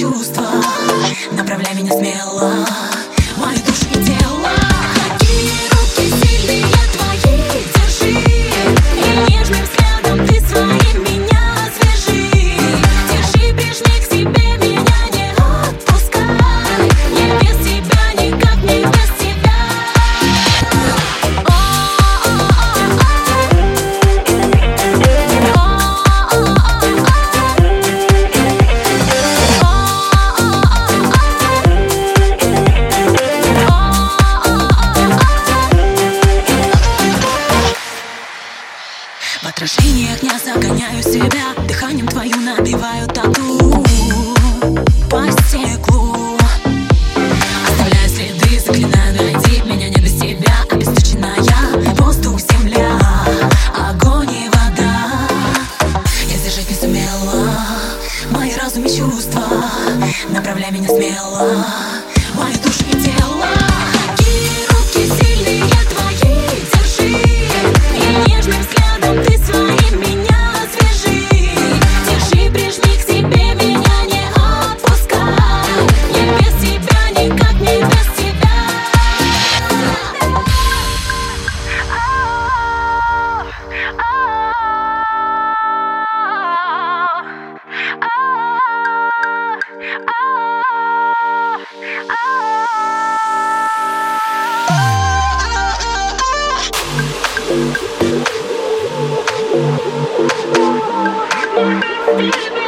чувства. Направляй меня смело Мою душу В отражениях огня загоняю себя. Дыханием твою набиваю тату. По стеклу. Оставляю следы, заклинаю найти Меня не без тебя, обесточенная Воздух, земля, огонь и вода. Я сдержать не сумела. Мои разум и чувства. Направляй меня смело. Мою душу Oh,